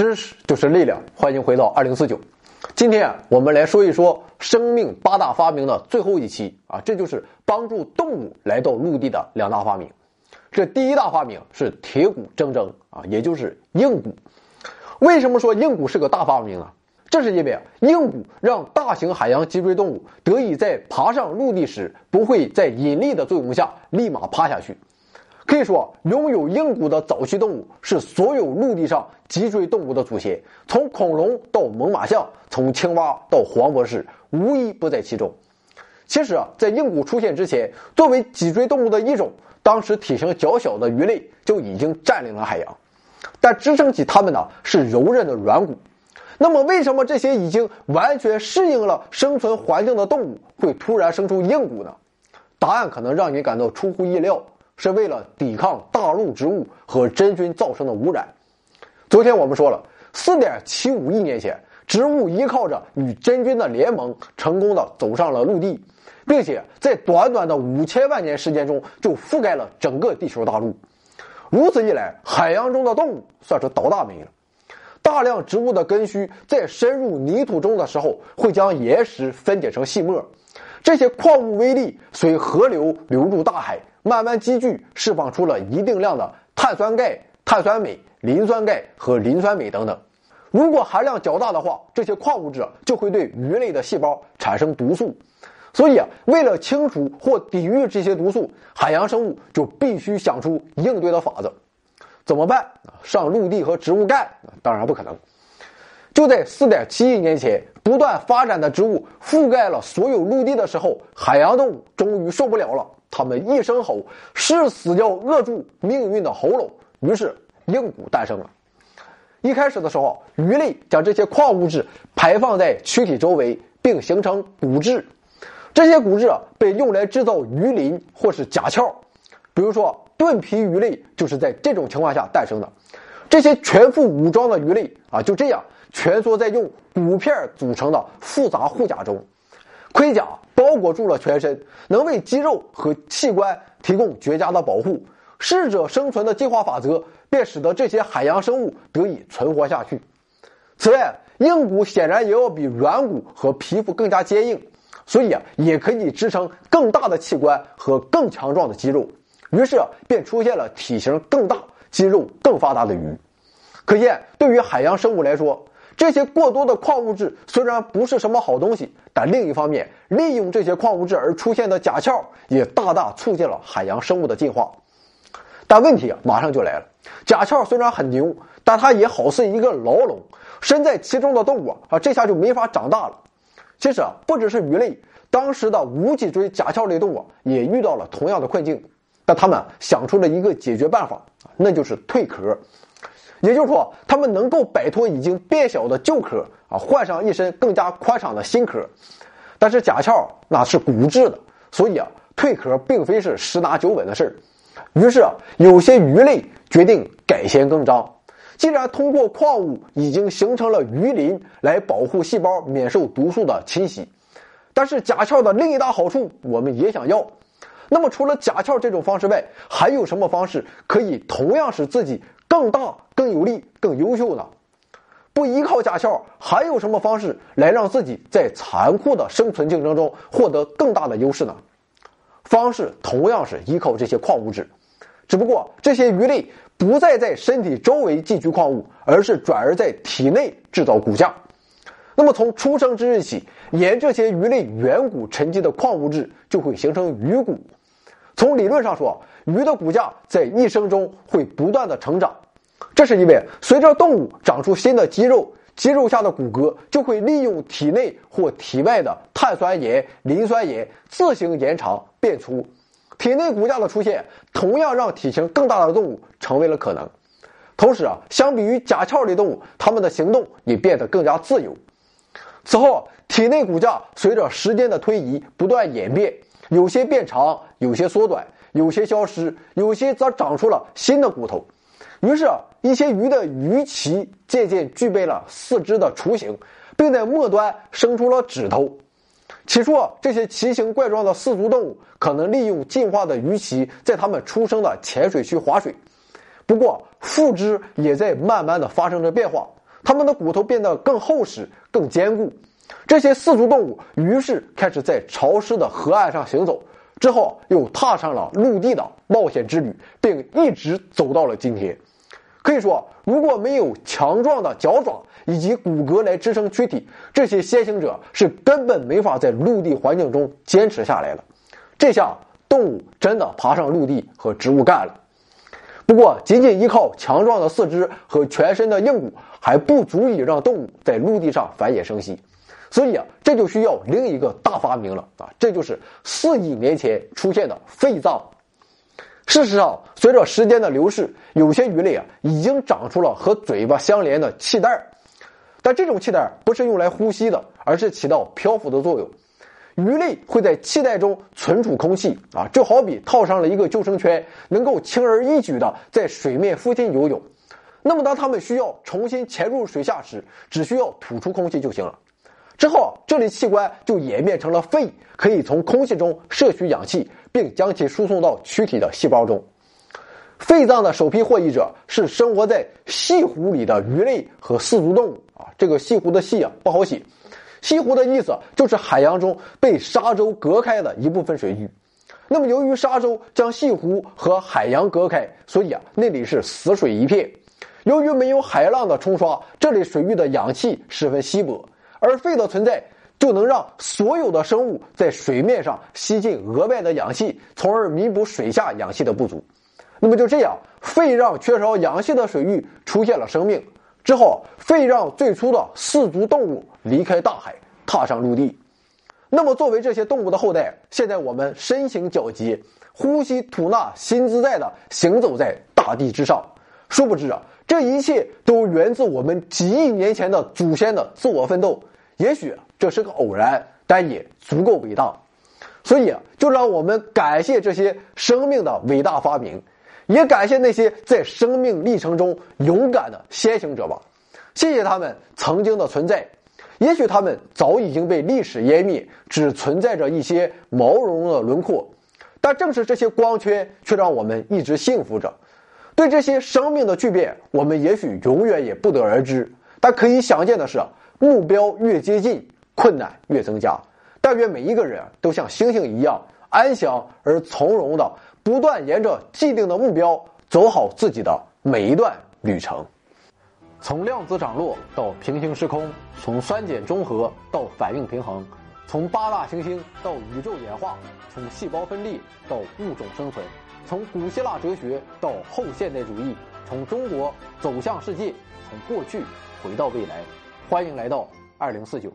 知识就是力量，欢迎回到二零四九。今天，我们来说一说生命八大发明的最后一期啊，这就是帮助动物来到陆地的两大发明。这第一大发明是铁骨铮铮啊，也就是硬骨。为什么说硬骨是个大发明呢？这是因为，硬骨让大型海洋脊椎动物得以在爬上陆地时，不会在引力的作用下立马趴下去。可以说，拥有硬骨的早期动物是所有陆地上脊椎动物的祖先，从恐龙到猛犸象，从青蛙到黄博士，无一不在其中。其实啊，在硬骨出现之前，作为脊椎动物的一种，当时体型较小的鱼类就已经占领了海洋，但支撑起它们的是柔韧的软骨。那么，为什么这些已经完全适应了生存环境的动物会突然生出硬骨呢？答案可能让你感到出乎意料。是为了抵抗大陆植物和真菌造成的污染。昨天我们说了，四点七五亿年前，植物依靠着与真菌的联盟，成功的走上了陆地，并且在短短的五千万年时间中就覆盖了整个地球大陆。如此一来，海洋中的动物算是倒大霉了。大量植物的根须在深入泥土中的时候，会将岩石分解成细末，这些矿物微粒随河流流入大海。慢慢积聚，释放出了一定量的碳酸钙、碳酸镁、磷酸钙和磷酸镁等等。如果含量较大的话，这些矿物质就会对鱼类的细胞产生毒素。所以啊，为了清除或抵御这些毒素，海洋生物就必须想出应对的法子。怎么办？上陆地和植物干？当然不可能。就在四点七亿年前，不断发展的植物覆盖了所有陆地的时候，海洋动物终于受不了了。他们一声吼，誓死要扼住命运的喉咙。于是，硬骨诞生了。一开始的时候，鱼类将这些矿物质排放在躯体周围，并形成骨质。这些骨质，被用来制造鱼鳞或是甲壳。比如说，盾皮鱼类就是在这种情况下诞生的。这些全副武装的鱼类啊，就这样蜷缩在用骨片组成的复杂护甲中。盔甲包裹住了全身，能为肌肉和器官提供绝佳的保护。适者生存的进化法则便使得这些海洋生物得以存活下去。此外，硬骨显然也要比软骨和皮肤更加坚硬，所以啊，也可以支撑更大的器官和更强壮的肌肉。于是便出现了体型更大、肌肉更发达的鱼。可见，对于海洋生物来说，这些过多的矿物质虽然不是什么好东西，但另一方面，利用这些矿物质而出现的甲壳也大大促进了海洋生物的进化。但问题啊，马上就来了：甲壳虽然很牛，但它也好似一个牢笼，身在其中的动物啊，啊，这下就没法长大了。其实啊，不只是鱼类，当时的无脊椎甲壳类动物也遇到了同样的困境，但他们想出了一个解决办法，那就是蜕壳。也就是说，它们能够摆脱已经变小的旧壳啊，换上一身更加宽敞的新壳。但是甲壳那是骨质的，所以啊，蜕壳并非是十拿九稳的事儿。于是啊，有些鱼类决定改弦更张。既然通过矿物已经形成了鱼鳞来保护细胞免受毒素的侵袭，但是甲壳的另一大好处我们也想要。那么，除了甲壳这种方式外，还有什么方式可以同样使自己？更大、更有力、更优秀呢？不依靠驾校，还有什么方式来让自己在残酷的生存竞争中获得更大的优势呢？方式同样是依靠这些矿物质，只不过这些鱼类不再在身体周围寄居矿物，而是转而在体内制造骨架。那么从出生之日起，沿这些鱼类远古沉积的矿物质就会形成鱼骨。从理论上说，鱼的骨架在一生中会不断的成长，这是因为随着动物长出新的肌肉，肌肉下的骨骼就会利用体内或体外的碳酸盐、磷酸盐自行延长变粗。体内骨架的出现，同样让体型更大的动物成为了可能。同时啊，相比于甲壳类动物，它们的行动也变得更加自由。此后，体内骨架随着时间的推移不断演变，有些变长，有些缩短。有些消失，有些则长出了新的骨头。于是啊，一些鱼的鱼鳍渐渐具备了四肢的雏形，并在末端生出了指头。起初啊，这些奇形怪状的四足动物可能利用进化的鱼鳍在它们出生的浅水区划水。不过，腹肢也在慢慢的发生着变化。它们的骨头变得更厚实、更坚固。这些四足动物于是开始在潮湿的河岸上行走，之后又踏上了陆地的冒险之旅，并一直走到了今天。可以说，如果没有强壮的脚爪以及骨骼来支撑躯体，这些先行者是根本没法在陆地环境中坚持下来的。这下动物真的爬上陆地和植物干了。不过，仅仅依靠强壮的四肢和全身的硬骨还不足以让动物在陆地上繁衍生息，所以啊，这就需要另一个大发明了啊，这就是四亿年前出现的肺脏。事实上，随着时间的流逝，有些鱼类啊已经长出了和嘴巴相连的气袋但这种气袋不是用来呼吸的，而是起到漂浮的作用。鱼类会在气袋中存储空气啊，就好比套上了一个救生圈，能够轻而易举的在水面附近游泳。那么，当它们需要重新潜入水下时，只需要吐出空气就行了。之后，这类器官就演变成了肺，可以从空气中摄取氧气，并将其输送到躯体的细胞中。肺脏的首批获益者是生活在细湖里的鱼类和四足动物啊。这个细湖的细啊不好写。西湖的意思就是海洋中被沙洲隔开的一部分水域。那么，由于沙洲将西湖和海洋隔开，所以啊，那里是死水一片。由于没有海浪的冲刷，这里水域的氧气十分稀薄，而肺的存在就能让所有的生物在水面上吸进额外的氧气，从而弥补水下氧气的不足。那么就这样，肺让缺少氧气的水域出现了生命。之后，肺让最初的四足动物离开大海，踏上陆地。那么，作为这些动物的后代，现在我们身形矫捷，呼吸吐纳新自在的行走在大地之上。殊不知啊，这一切都源自我们几亿年前的祖先的自我奋斗。也许这是个偶然，但也足够伟大。所以啊，就让我们感谢这些生命的伟大发明。也感谢那些在生命历程中勇敢的先行者吧，谢谢他们曾经的存在。也许他们早已经被历史湮灭，只存在着一些毛茸茸的轮廓，但正是这些光圈，却让我们一直幸福着。对这些生命的巨变，我们也许永远也不得而知。但可以想见的是，目标越接近，困难越增加。但愿每一个人都像星星一样安详而从容的。不断沿着既定的目标走好自己的每一段旅程，从量子涨落到平行时空，从酸碱中和到反应平衡，从八大行星到宇宙演化，从细胞分裂到物种生存，从古希腊哲学到后现代主义，从中国走向世界，从过去回到未来。欢迎来到二零四九。